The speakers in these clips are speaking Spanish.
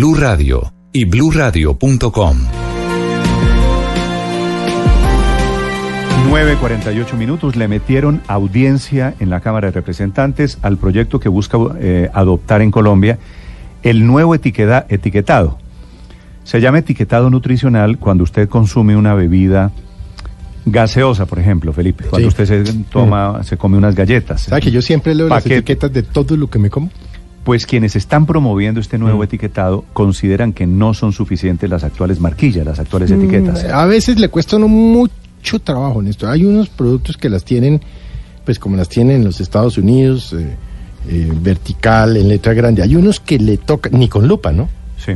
Blue Radio y BlueRadio.com. 9.48 minutos le metieron audiencia en la Cámara de Representantes al proyecto que busca eh, adoptar en Colombia el nuevo etiqueta, etiquetado. Se llama etiquetado nutricional cuando usted consume una bebida gaseosa, por ejemplo, Felipe. Cuando Sí. usted se toma, se come unas galletas. ¿Sabes que yo siempre leo las etiquetas de todo lo que me como? Pues quienes están promoviendo este nuevo etiquetado consideran que no son suficientes las actuales marquillas, las actuales etiquetas. Mm, A veces le cuesta a uno mucho trabajo en esto. Hay unos productos que las tienen, pues como las tienen en los Estados Unidos, eh, eh, vertical, en letra grande. Hay unos que le tocan, ni con lupa, ¿no? Sí.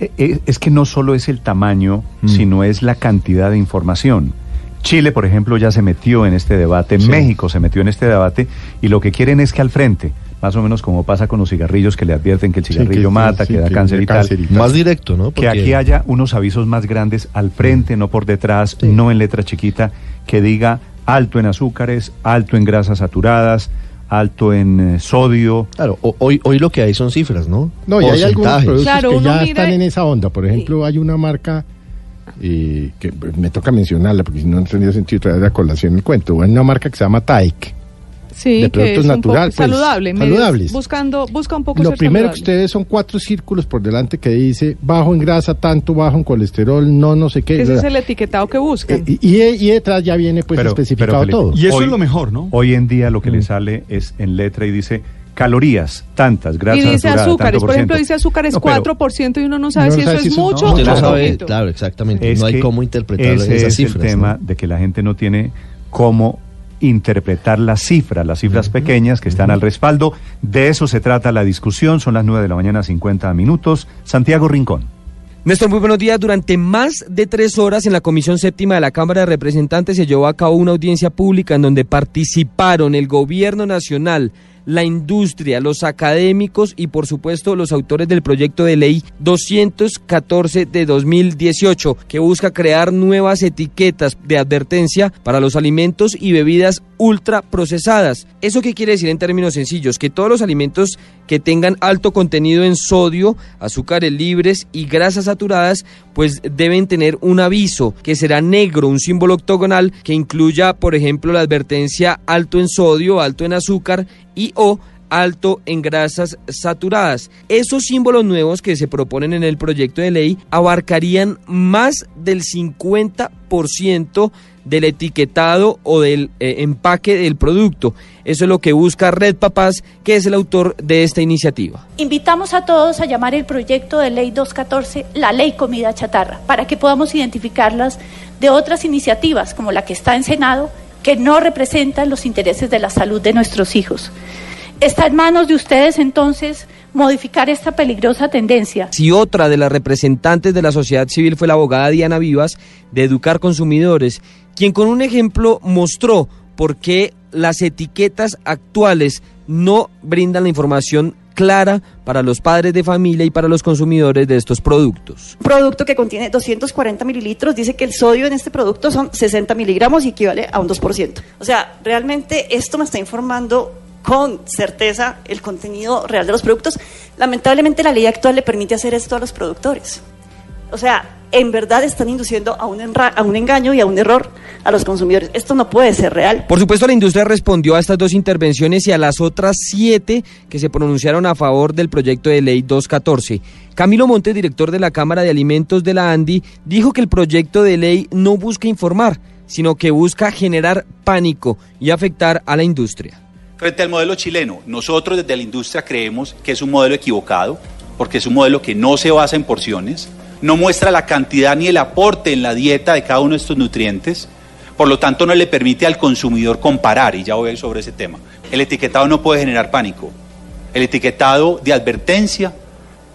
Eh, Es que no solo es el tamaño, Mm. sino es la cantidad de información. Chile, por ejemplo, ya se metió en este debate, Sí. México se metió en este debate y lo que quieren es que al frente, más o menos como pasa con los cigarrillos que le advierten que el Sí, cigarrillo que- mata, sí, que da que cáncer y tal, cáncer y tal. Más directo, ¿no? que aquí haya unos avisos más grandes al frente, no por detrás, Sí. no en letra chiquita, que diga alto en azúcares, alto en grasas saturadas, alto en eh, sodio. Claro, o- hoy, hoy lo que hay son cifras, ¿no? No, y hay algunos productos Claro, que ya mira- están en esa onda. Por ejemplo, hay una marca eh, que me toca mencionarla porque si no no tendría sentido traer a colación el cuento. Hay una marca que se llama Taik. Sí, de que productos es un natural, poco pues, saludable. saludables. Buscando, busca un poco Lo ser primero que ustedes son cuatro círculos por delante que dice bajo en grasa, tanto bajo en colesterol, no, no sé qué. Ese es el etiquetado que buscan. Eh, y, y detrás ya viene pues Pero- especificado pero, Felipe, todo. Y eso Hoy- es lo mejor, ¿no? Hoy en día lo que Mm. le sale es en letra y dice calorías, tantas, y grasas dice saturadas, azúcares, por ejemplo, dice azúcares No, pero 4% y uno no sabe No si eso sabe es si mucho no, o es sabe, claro, exactamente. Es no hay cómo interpretar ese esas es cifras. el tema ¿no? de que la gente no tiene cómo interpretar las cifras, las cifras pequeñas que están al respaldo. De eso se trata la discusión. Son las 9 de la mañana, 50 minutos. Santiago Rincón. Néstor, muy buenos días. Durante más de tres horas en la Comisión Séptima de la Cámara de Representantes se llevó a cabo una audiencia pública en donde participaron el Gobierno Nacional, la industria, los académicos y por supuesto los autores del proyecto de ley 214 de 2018 que busca crear nuevas etiquetas de advertencia para los alimentos y bebidas ultraprocesadas. ¿Eso qué quiere decir en términos sencillos? Que todos los alimentos que tengan alto contenido en sodio, azúcares libres y grasas saturadas, pues deben tener un aviso que será negro, un símbolo octogonal que incluya, por ejemplo, la advertencia alto en sodio, alto en azúcar y o alto en grasas saturadas. Esos símbolos nuevos que se proponen en el proyecto de ley abarcarían más del 50% del etiquetado o del eh, empaque del producto. Eso es lo que busca Red Papás, que es el autor de esta iniciativa. Invitamos a todos a llamar el proyecto de ley 214 la ley comida chatarra, para que podamos identificarlas de otras iniciativas, como la que está en Senado, que no representan los intereses de la salud de nuestros hijos. Está en manos de ustedes entonces modificar esta peligrosa tendencia. Si otra de las representantes de la sociedad civil fue la abogada Diana Vivas de Educar Consumidores, quien con un ejemplo mostró por qué las etiquetas actuales no brindan la información clara para los padres de familia y para los consumidores de estos productos. Un producto que contiene 240 mililitros dice que el sodio en este producto son 60 miligramos y equivale a un 2%. O sea, realmente esto me está informando con certeza el contenido real de los productos. Lamentablemente la ley actual le permite hacer esto a los productores. O sea, en verdad están induciendo a un, enra- a un engaño y a un error a los consumidores. Esto no puede ser real. Por supuesto, la industria respondió a estas dos intervenciones y a las otras siete que se pronunciaron a favor del proyecto de ley 214. Camilo Montes, director de la Cámara de Alimentos de la ANDI, dijo que el proyecto de ley no busca informar, sino que busca generar pánico y afectar a la industria. Frente al modelo chileno, nosotros desde la industria creemos que es un modelo equivocado, porque es un modelo que no se basa en porciones, no muestra la cantidad ni el aporte en la dieta de cada uno de estos nutrientes, por lo tanto no le permite al consumidor comparar, y ya voy sobre ese tema. El etiquetado no puede generar pánico. El etiquetado de advertencia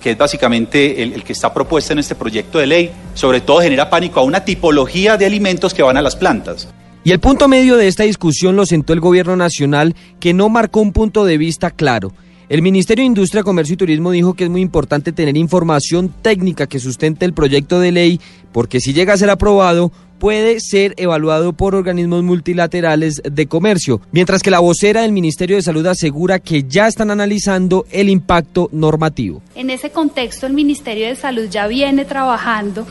que es básicamente el, el que está propuesto en este proyecto de ley, sobre todo genera pánico a una tipología de alimentos que van a las plantas. Y el punto medio de esta discusión lo sentó el gobierno nacional, que no marcó un punto de vista claro. El Ministerio de Industria, Comercio y Turismo dijo que es muy importante tener información técnica que sustente el proyecto de ley, porque si llega a ser aprobado, puede ser evaluado por organismos multilaterales de comercio, mientras que la vocera del Ministerio de Salud asegura que ya están analizando el impacto normativo. En ese contexto, el Ministerio de Salud ya viene trabajando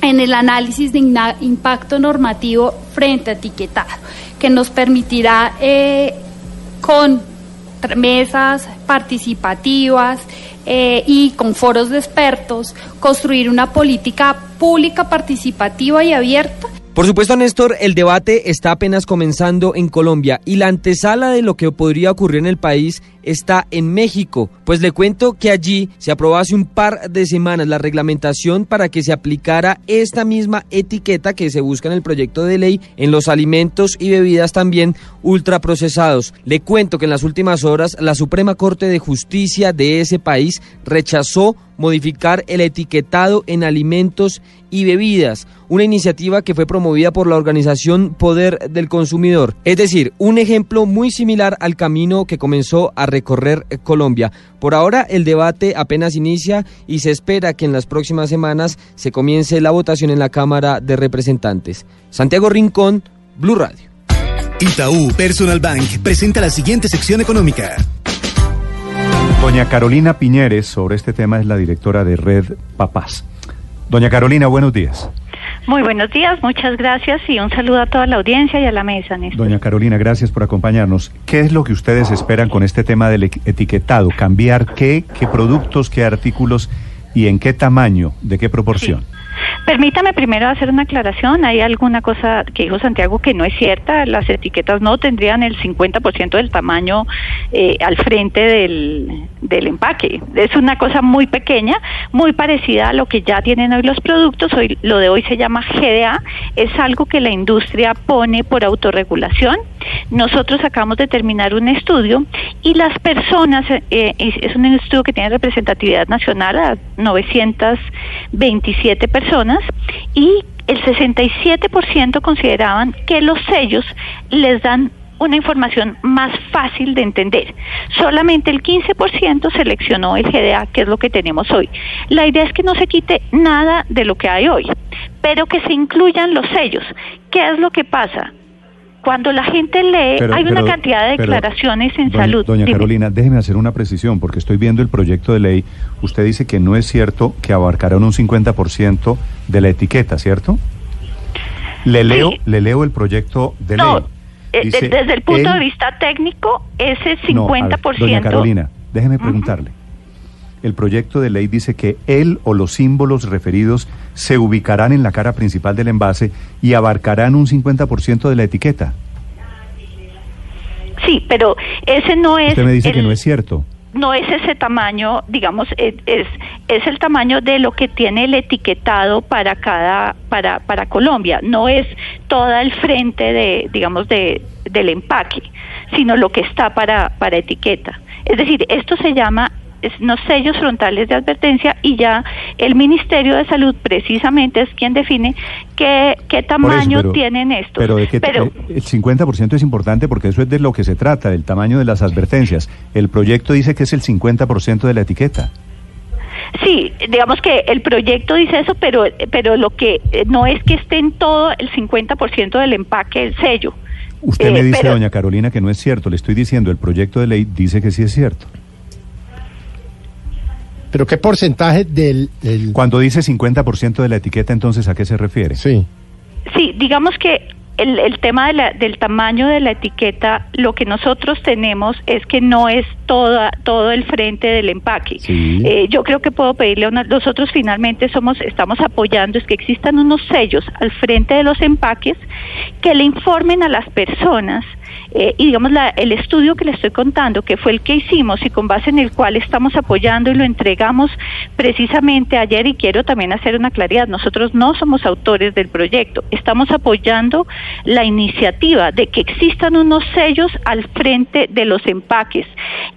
en el análisis de impacto normativo frente a etiquetado, que nos permitirá eh, con mesas participativas eh, y con foros de expertos construir una política pública, participativa y abierta. Por supuesto, Néstor, el debate está apenas comenzando en Colombia y la antesala de lo que podría ocurrir en el país está en México. Pues le cuento que allí se aprobó hace un par de semanas la reglamentación para que se aplicara esta misma etiqueta que se busca en el proyecto de ley en los alimentos y bebidas también ultraprocesados. Le cuento que en las últimas horas la Suprema Corte de Justicia de ese país rechazó modificar el etiquetado en alimentos y bebidas, una iniciativa que fue promovida por la organización Poder del Consumidor. Es decir, un ejemplo muy similar al camino que comenzó a recorrer Colombia. Por ahora el debate apenas inicia y se espera que en las próximas semanas se comience la votación en la Cámara de Representantes. Santiago Rincón, Blue Radio. Itaú Personal Bank presenta la siguiente sección económica. Doña Carolina Piñeres, sobre este tema, es la directora de Red Papás. Doña Carolina, buenos días. Muy buenos días, muchas gracias y un saludo a toda la audiencia y a la mesa. Néstor. Doña Carolina, gracias por acompañarnos. ¿Qué es lo que ustedes esperan con este tema del etiquetado? ¿Cambiar qué? ¿Qué productos? ¿Qué artículos? ¿Y en qué tamaño? ¿De qué proporción? Sí. Permítame primero hacer una aclaración. Hay alguna cosa que dijo Santiago que no es cierta. Las etiquetas no tendrían el 50% del tamaño eh, al frente del, del empaque. Es una cosa muy pequeña, muy parecida a lo que ya tienen hoy los productos. Hoy, lo de hoy se llama GDA. Es algo que la industria pone por autorregulación. Nosotros acabamos de terminar un estudio y las personas, eh, es un estudio que tiene representatividad nacional a 927 personas y el 67% consideraban que los sellos les dan una información más fácil de entender. Solamente el 15% seleccionó el GDA, que es lo que tenemos hoy. La idea es que no se quite nada de lo que hay hoy, pero que se incluyan los sellos. ¿Qué es lo que pasa? Cuando la gente lee, Pero- hay una cantidad de pero, declaraciones en Doña- salud. Doña Dime. Carolina, déjeme hacer una precisión, porque estoy viendo el proyecto de ley. Usted dice que no es cierto que abarcarán un 50% de la etiqueta, ¿cierto? Le leo, le leo el proyecto de No, ley. eh, Dice, desde el punto de vista técnico, ese No, a ver, 50%. doña Carolina, déjeme preguntarle. El proyecto de ley dice que él o los símbolos referidos se ubicarán en la cara principal del envase y abarcarán un 50% de la etiqueta. Sí, pero ese no es. Usted me dice que no es cierto. no es ese tamaño, digamos, es, es, es el tamaño de lo que tiene el etiquetado para cada, para, para Colombia, no es todo el frente de, digamos, de, del empaque, sino lo que está para, para etiqueta. Es decir, esto se llama los sellos frontales de advertencia y ya el Ministerio de Salud precisamente es quien define qué, qué eso, tamaño pero- tienen estos. Pero, de qué- Pero- eh, el 50% es importante porque eso es de lo que se trata, del tamaño de las advertencias. El proyecto dice que es el 50% de la etiqueta. Sí, digamos que el proyecto dice eso, pero, pero lo que eh, no es que esté en todo el 50% del empaque el sello. Usted Eh, me dice, pero- doña Carolina, que no es cierto. Le estoy diciendo, el proyecto de ley dice que sí es cierto. ¿Pero qué porcentaje del...? Cuando dice 50% de la etiqueta, entonces, ¿a qué se refiere? Sí. Sí, digamos que el, el tema de la- del tamaño de la etiqueta, lo que nosotros tenemos es que no es toda, todo el frente del empaque. Sí. Eh, yo creo que puedo pedirle a una, nosotros finalmente somos, estamos apoyando es que existan unos sellos al frente de los empaques que le informen a las personas eh, y digamos la- el estudio que le estoy contando, que fue el que hicimos y con base en el cual estamos apoyando y lo entregamos precisamente ayer y quiero también hacer una claridad, nosotros no somos autores del proyecto, estamos apoyando la iniciativa de que existan unos sellos al frente de los empaques.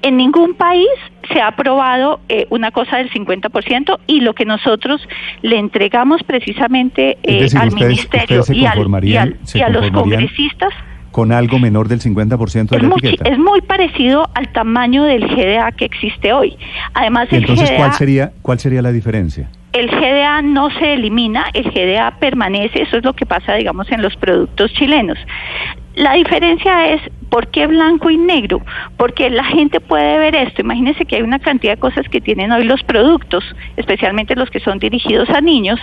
En ningún país se ha aprobado eh, una cosa del 50% y lo que nosotros le entregamos precisamente eh, decir, al ustedes- ministerio ustedes y, al- y, al- a los congresistas con algo menor del 50% de es la muy, etiqueta. es muy parecido al tamaño del GDA que existe hoy. Además, el Entonces, GDA ¿cuál sería, ¿cuál sería la diferencia? el GDA no se elimina, el GDA permanece, eso es lo que pasa, digamos, en los productos chilenos. La diferencia es, ¿por qué blanco y negro? Porque la gente puede ver esto. Imagínense que hay una cantidad de cosas que tienen hoy los productos, especialmente los que son dirigidos a niños,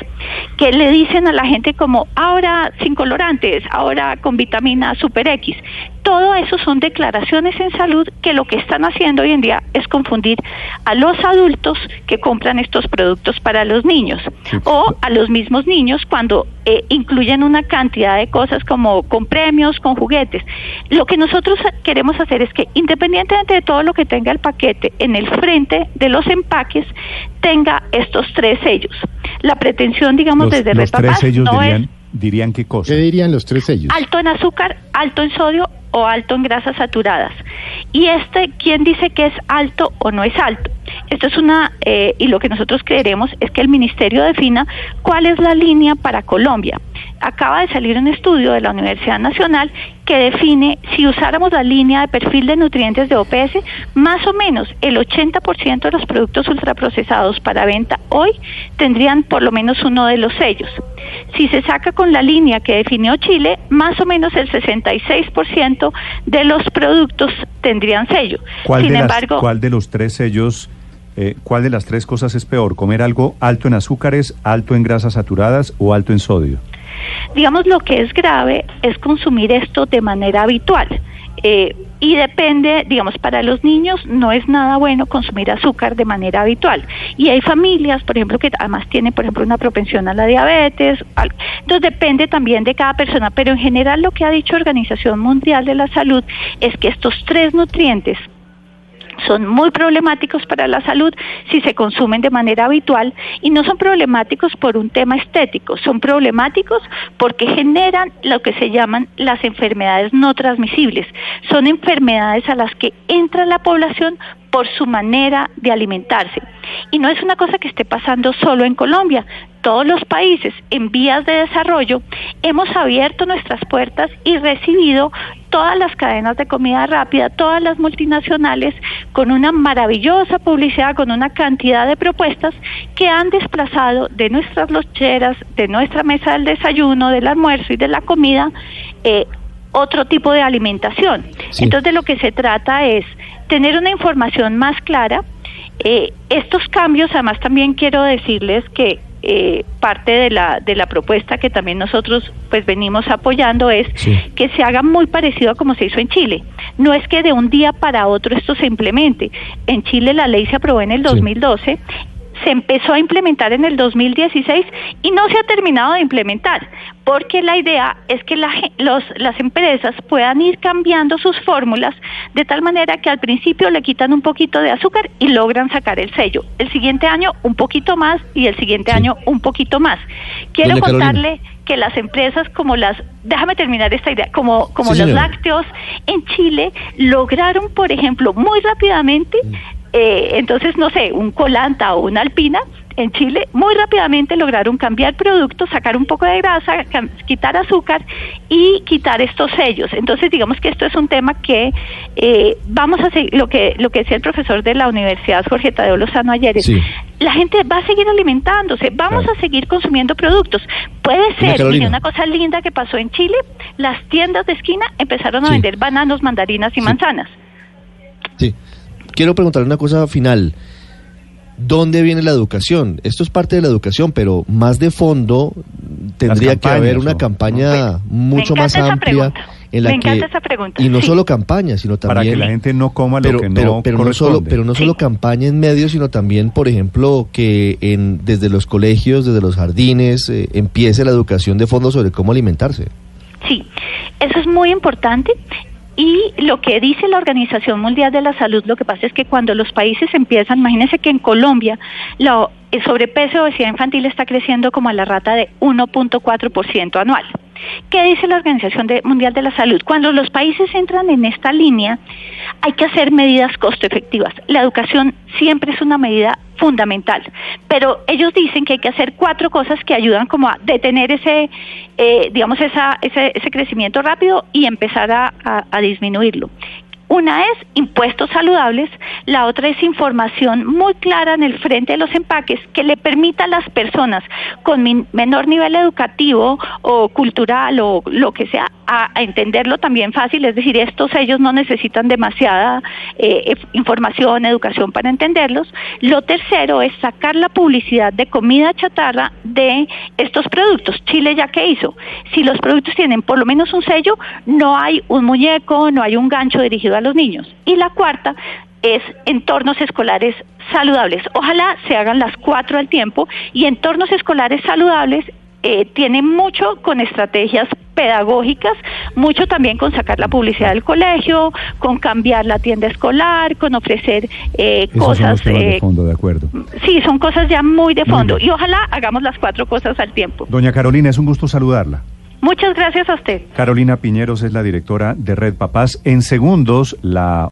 que le dicen a la gente como, ahora sin colorantes, ahora con vitamina Super X. Todo eso son declaraciones en salud que lo que están haciendo hoy en día es confundir a los adultos que compran estos productos para los niños o a los mismos niños cuando eh, incluyen una cantidad de cosas como con premios, con juguetes. Lo que nosotros queremos hacer es que independientemente de todo lo que tenga el paquete en el frente de los empaques, tenga estos tres sellos. La pretensión, digamos, Los, desde los Red tres sellos no es dirían, dirían qué cosa. ¿Qué dirían los tres sellos? alto en azúcar, alto en sodio o alto en grasas saturadas. Y este, ¿quién dice que es alto o no es alto? Esto es una, eh, y lo que nosotros creeremos es que el Ministerio defina cuál es la línea para Colombia. Acaba de salir un estudio de la Universidad Nacional que define si usáramos la línea de perfil de nutrientes de OPS, más o menos el 80% de los productos ultraprocesados para venta hoy tendrían por lo menos uno de los sellos. Si se saca con la línea que definió Chile, más o menos el 66% de los productos tendrían sello. ¿Cuál, Sin de las- embargo, ¿Cuál de los tres sellos, eh, cuál de las tres cosas es peor? ¿Comer algo alto en azúcares, alto en grasas saturadas o alto en sodio? Digamos lo que es grave es consumir esto de manera habitual. Eh, y depende, digamos, para los niños no es nada bueno consumir azúcar de manera habitual. Y hay familias, por ejemplo, que además tienen, por ejemplo, una propensión a la diabetes. Entonces depende también de cada persona, pero en general lo que ha dicho Organización Mundial de la Salud es que estos tres nutrientes son muy problemáticos para la salud si se consumen de manera habitual y no son problemáticos por un tema estético, son problemáticos porque generan lo que se llaman las enfermedades no transmisibles. Son enfermedades a las que entra la población por su manera de alimentarse. Y no es una cosa que esté pasando solo en Colombia. Todos los países en vías de desarrollo hemos abierto nuestras puertas y recibido todas las cadenas de comida rápida, todas las multinacionales, con una maravillosa publicidad, con una cantidad de propuestas que han desplazado de nuestras locheras, de nuestra mesa del desayuno, del almuerzo y de la comida, eh, otro tipo de alimentación. Sí. Entonces de lo que se trata es tener una información más clara. Eh, estos cambios, además también quiero decirles que eh, parte de la de la propuesta que también nosotros pues venimos apoyando es que se haga muy parecido a como se hizo en Chile. No es que de un día para otro esto se implemente. En Chile la ley se aprobó en el 2012 se empezó a implementar en el 2016 y no se ha terminado de implementar, porque la idea es que la los, las empresas puedan ir cambiando sus fórmulas de tal manera que al principio le quitan un poquito de azúcar y logran sacar el sello. El siguiente año un poquito más y el siguiente año un poquito más. Quiero contarle que las empresas como las, déjame terminar esta idea, como, como Sí, los señora. lácteos en Chile lograron, por ejemplo, muy rápidamente eh, entonces, no sé, un colanta o una alpina en Chile muy rápidamente lograron cambiar productos, sacar un poco de grasa, quitar azúcar y quitar estos sellos. Entonces, digamos que esto es un tema que eh, vamos a seguir, lo que, lo que decía el profesor de la Universidad Jorge Tadeo Lozano ayer es, Sí. la gente va a seguir alimentándose, vamos a seguir consumiendo productos. Puede ser, mire, una cosa linda que pasó en Chile, las tiendas de esquina empezaron a Sí. vender bananos, mandarinas y manzanas. Quiero preguntarle una cosa final. ¿Dónde viene la educación? Esto es parte de la educación, pero más de fondo tendría que haber una campaña mucho más amplia pregunta. en la Me que encanta esa pregunta, y no sí. solo campaña, sino también Para que la gente no coma lo pero, que no pero, pero no solo corresponde. pero no solo campaña en medios, sino también, por ejemplo, que en desde los colegios, desde los jardines eh, empiece la educación de fondo sobre cómo alimentarse. Sí, eso es muy importante. Y lo que dice la Organización Mundial de la Salud, lo que pasa es que cuando los países empiezan, imagínense que en Colombia lo, el sobrepeso y obesidad infantil está creciendo como a la rata de 1.4% anual. ¿Qué dice la Organización Mundial de la Salud? Cuando los países entran en esta línea, hay que hacer medidas costo efectivas. La educación siempre es una medida fundamental, pero ellos dicen que hay que hacer cuatro cosas que ayudan como a detener ese, eh, digamos, esa, ese, ese crecimiento rápido y empezar a- a disminuirlo. Una es impuestos saludables, la otra es información muy clara en el frente de los empaques que le permita a las personas con menor nivel educativo o cultural o lo que sea a, entenderlo también fácil, es decir, estos ellos no necesitan demasiada eh, información, educación para entenderlos. Lo tercero es sacar la publicidad de comida chatarra de estos productos. Chile ya que hizo, si los productos tienen por lo menos un sello, no hay un muñeco, no hay un gancho dirigido a los niños. Y la cuarta es entornos escolares saludables. Ojalá se hagan las cuatro al tiempo y entornos escolares saludables eh, tienen mucho con estrategias pedagógicas, mucho también con sacar la publicidad del colegio, con cambiar la tienda escolar, con ofrecer eh, son cosas los temas de eh, fondo, de acuerdo. Sí, son cosas ya muy de fondo. Y ojalá hagamos las cuatro cosas al tiempo. Doña Carolina, es un gusto saludarla. Muchas gracias a usted. Carolina Piñeros es la directora de Red Papás. En segundos, la